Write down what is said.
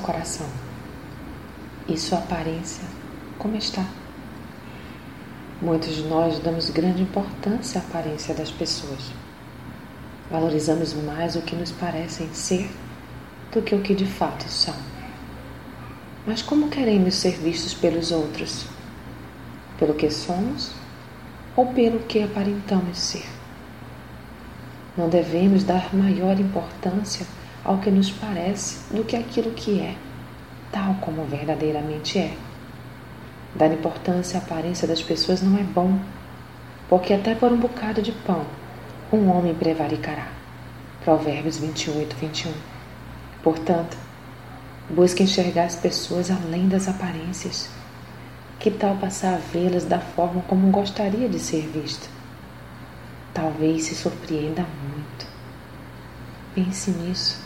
coração e sua aparência como está. Muitos de nós damos grande importância à aparência das pessoas. Valorizamos mais o que nos parecem ser do que o que de fato são. Mas como queremos ser vistos pelos outros? Pelo que somos ou pelo que aparentamos ser? Não devemos dar maior importância ao que nos parece do que aquilo que é, tal como verdadeiramente é. Dar importância à aparência das pessoas não é bom, porque até por um bocado de pão um homem prevaricará. Provérbios 28, 21. Portanto, busque enxergar as pessoas além das aparências. Que tal passar a vê-las da forma como gostaria de ser vista? Talvez se surpreenda muito. Pense nisso.